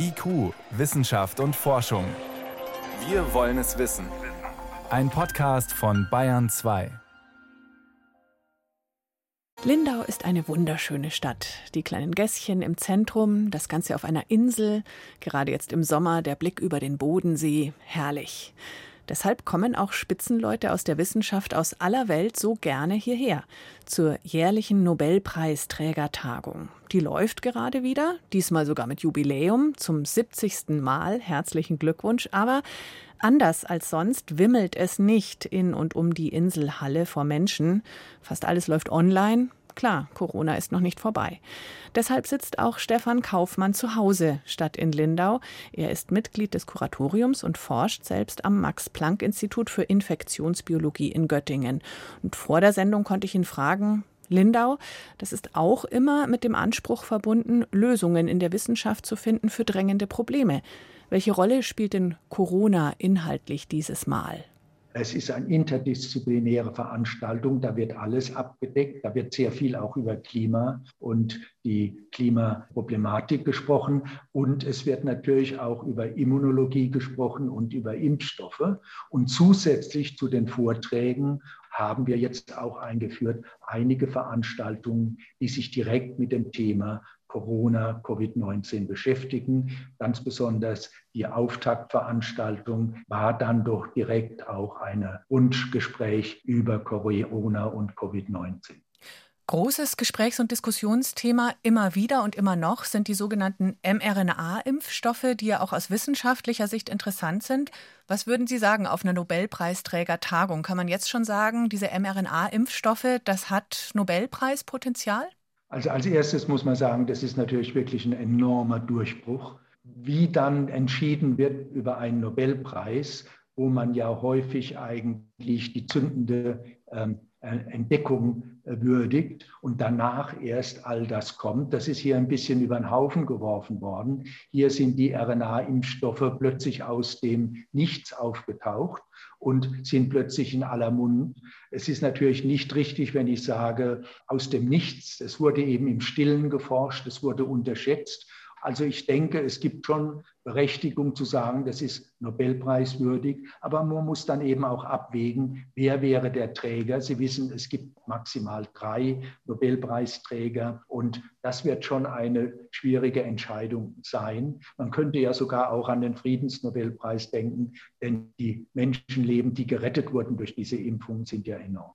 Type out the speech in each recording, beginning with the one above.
IQ, Wissenschaft und Forschung. Wir wollen es wissen. Ein Podcast von Bayern 2. Lindau ist eine wunderschöne Stadt. Die kleinen Gässchen im Zentrum, das Ganze auf einer Insel, gerade jetzt im Sommer der Blick über den Bodensee, herrlich. Deshalb kommen auch Spitzenleute aus der Wissenschaft aus aller Welt so gerne hierher zur jährlichen Nobelpreisträgertagung. Die läuft gerade wieder, diesmal sogar mit Jubiläum zum 70. Mal. Herzlichen Glückwunsch. Aber Anders als sonst wimmelt es nicht in und um die Inselhalle vor Menschen. Fast alles läuft online. Klar, Corona ist noch nicht vorbei. Deshalb sitzt auch Stefan Kaufmann zu Hause statt in Lindau. Er ist Mitglied des Kuratoriums und forscht selbst am Max-Planck-Institut für Infektionsbiologie in Göttingen. Und vor der Sendung konnte ich ihn fragen, Lindau, das ist auch immer mit dem Anspruch verbunden, Lösungen in der Wissenschaft zu finden für drängende Probleme. Welche Rolle spielt denn Corona inhaltlich dieses Mal? Es ist eine interdisziplinäre Veranstaltung, da wird alles abgedeckt, da wird sehr viel auch über Klima und die Klimaproblematik gesprochen und es wird natürlich auch über Immunologie gesprochen und über Impfstoffe. Und zusätzlich zu den Vorträgen haben wir jetzt auch eingeführt einige Veranstaltungen, die sich direkt mit dem Thema Corona, Covid-19 beschäftigen. Ganz besonders die Auftaktveranstaltung war dann doch direkt auch ein Wunschgespräch über Corona und Covid-19. Großes Gesprächs- und Diskussionsthema immer wieder und immer noch sind die sogenannten mRNA-Impfstoffe, die ja auch aus wissenschaftlicher Sicht interessant sind. Was würden Sie sagen auf einer Nobelpreisträger-Tagung? Kann man jetzt schon sagen, diese mRNA-Impfstoffe, das hat Nobelpreispotenzial? Also als erstes muss man sagen, das ist natürlich wirklich ein enormer Durchbruch. Wie dann entschieden wird über einen Nobelpreis, wo man ja häufig eigentlich die zündende ähm, Entdeckung äh, würdigt und danach erst all das kommt. Das ist hier ein bisschen über den Haufen geworfen worden. Hier sind die RNA-Impfstoffe plötzlich aus dem Nichts aufgetaucht und sind plötzlich in aller Mund. Es ist natürlich nicht richtig, wenn ich sage, aus dem Nichts. Es wurde eben im Stillen geforscht, es wurde unterschätzt also ich denke, es gibt schon Berechtigung zu sagen, das ist Nobelpreiswürdig, aber man muss dann eben auch abwägen, wer wäre der Träger. Sie wissen, es gibt maximal drei Nobelpreisträger und das wird schon eine schwierige Entscheidung sein. Man könnte ja sogar auch an den Friedensnobelpreis denken, denn die Menschenleben, die gerettet wurden durch diese Impfung, sind ja enorm.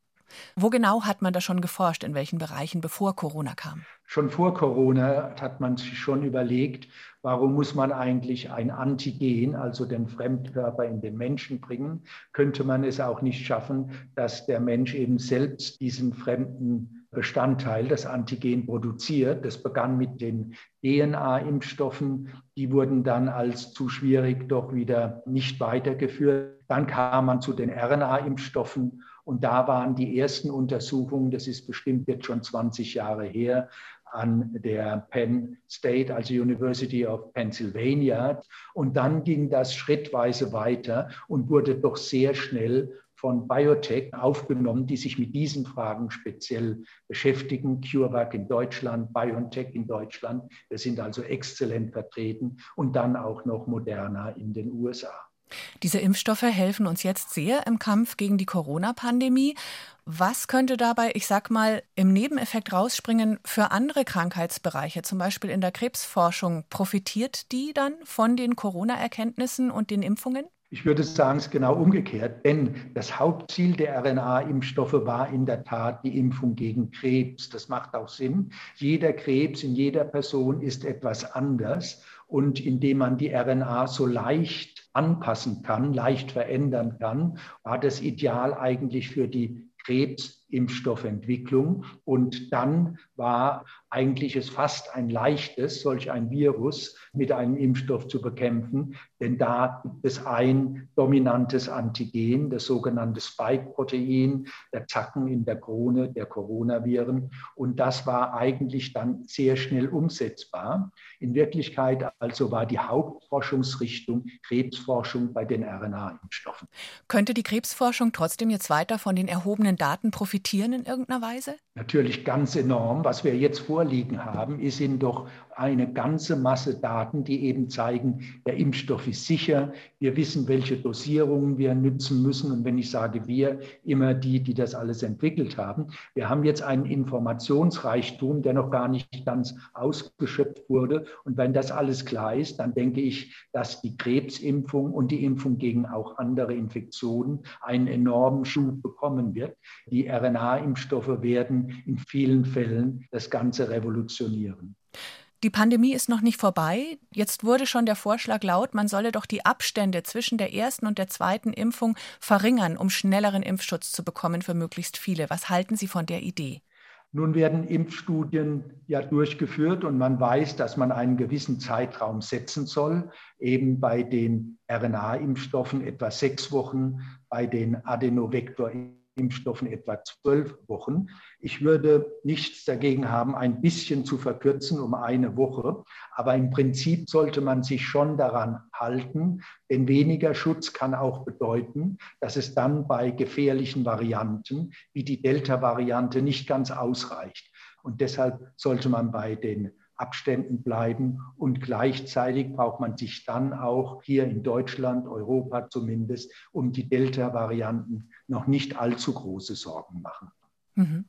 Wo genau hat man da schon geforscht, in welchen Bereichen, bevor Corona kam? Schon vor Corona hat man sich schon überlegt, warum muss man eigentlich ein Antigen, also den Fremdkörper in den Menschen bringen? Könnte man es auch nicht schaffen, dass der Mensch eben selbst diesen fremden Bestandteil, das Antigen, produziert? Das begann mit den DNA-Impfstoffen. Die wurden dann als zu schwierig doch wieder nicht weitergeführt. Dann kam man zu den RNA-Impfstoffen und da waren die ersten Untersuchungen, das ist bestimmt jetzt schon 20 Jahre her, an der Penn State, also University of Pennsylvania. Und dann ging das schrittweise weiter und wurde doch sehr schnell von Biotech aufgenommen, die sich mit diesen Fragen speziell beschäftigen. CureVac in Deutschland, BioNTech in Deutschland. Wir sind also exzellent vertreten und dann auch noch Moderna in den USA. Diese Impfstoffe helfen uns jetzt sehr im Kampf gegen die Corona-Pandemie. Was könnte dabei, ich sag mal, im Nebeneffekt rausspringen für andere Krankheitsbereiche, zum Beispiel in der Krebsforschung? Profitiert die dann von den Corona-Erkenntnissen und den Impfungen? Ich würde sagen, es ist genau umgekehrt, denn das Hauptziel der RNA-Impfstoffe war in der Tat die Impfung gegen Krebs. Das macht auch Sinn. Jeder Krebs in jeder Person ist etwas anders. Und indem man die RNA so leicht anpassen kann, leicht verändern kann, war das Ideal eigentlich für die Krebsimpfstoffentwicklung. Und dann war eigentlich es fast ein leichtes, solch ein Virus mit einem Impfstoff zu bekämpfen, denn da gibt es ein dominantes Antigen, das sogenannte Spike-Protein, der Zacken in der Krone der Coronaviren. Und das war eigentlich dann sehr schnell umsetzbar. In Wirklichkeit also war die Hauptforschungsrichtung Krebsforschung bei den RNA-Impfstoffen. Könnte die Krebsforschung trotzdem jetzt weiter von den erhobenen Daten profitieren in irgendeiner Weise? Natürlich ganz enorm. Was wir jetzt vorliegen haben, sind doch eine ganze Masse Daten, die eben zeigen, der Impfstoff ist sicher. Wir wissen, welche Dosierungen wir nützen müssen. Und wenn ich sage wir, immer die, die das alles entwickelt haben. Wir haben jetzt einen Informationsreichtum, der noch gar nicht ganz ausgeschöpft wurde. Und wenn das alles klar ist, dann denke ich, dass die Krebsimpfung und die Impfung gegen auch andere Infektionen einen enormen Schub bekommen wird. Die RNA-Impfstoffe werden in vielen Fällen das Ganze revolutionieren. Die Pandemie ist noch nicht vorbei. Jetzt wurde schon der Vorschlag laut, man solle doch die Abstände zwischen der ersten und der zweiten Impfung verringern, um schnelleren Impfschutz zu bekommen für möglichst viele. Was halten Sie von der Idee? Nun werden Impfstudien ja durchgeführt und man weiß, dass man einen gewissen Zeitraum setzen soll, eben bei den RNA-Impfstoffen etwa sechs Wochen, bei den Adenovektor-Impfstoffen Impfstoffen etwa zwölf Wochen. Ich würde nichts dagegen haben, ein bisschen zu verkürzen um eine Woche. Aber im Prinzip sollte man sich schon daran halten, denn weniger Schutz kann auch bedeuten, dass es dann bei gefährlichen Varianten wie die Delta-Variante nicht ganz ausreicht. Und deshalb sollte man bei den Abständen bleiben. Und gleichzeitig braucht man sich dann auch hier in Deutschland, Europa zumindest, um die Delta-Varianten noch nicht allzu große Sorgen machen. Mhm.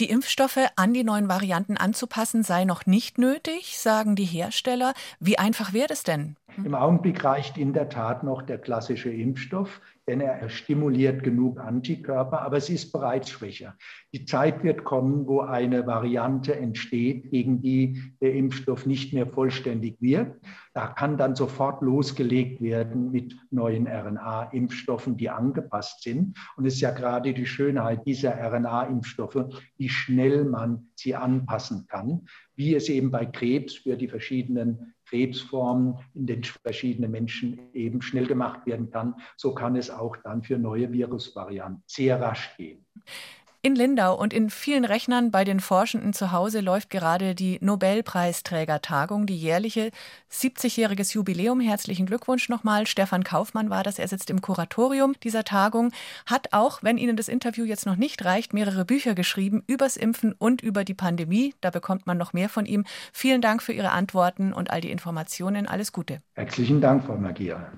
Die Impfstoffe an die neuen Varianten anzupassen sei noch nicht nötig, sagen die Hersteller. Wie einfach wäre es denn? Im Augenblick reicht in der Tat noch der klassische Impfstoff denn er stimuliert genug Antikörper, aber es ist bereits schwächer. Die Zeit wird kommen, wo eine Variante entsteht, gegen die der Impfstoff nicht mehr vollständig wirkt. Da kann dann sofort losgelegt werden mit neuen RNA-Impfstoffen, die angepasst sind. Und es ist ja gerade die Schönheit dieser RNA-Impfstoffe, wie schnell man sie anpassen kann, wie es eben bei Krebs für die verschiedenen Krebsformen in den verschiedenen Menschen eben schnell gemacht werden kann. So kann es auch dann für neue Virusvarianten sehr rasch gehen. In Lindau und in vielen Rechnern bei den Forschenden zu Hause läuft gerade die Nobelpreisträgertagung, die jährliche 70-jähriges Jubiläum. Herzlichen Glückwunsch nochmal. Stefan Kaufmann war das. Er sitzt im Kuratorium dieser Tagung, hat auch, wenn Ihnen das Interview jetzt noch nicht reicht, mehrere Bücher geschrieben übers Impfen und über die Pandemie. Da bekommt man noch mehr von ihm. Vielen Dank für Ihre Antworten und all die Informationen. Alles Gute. Herzlichen Dank, Frau Magia.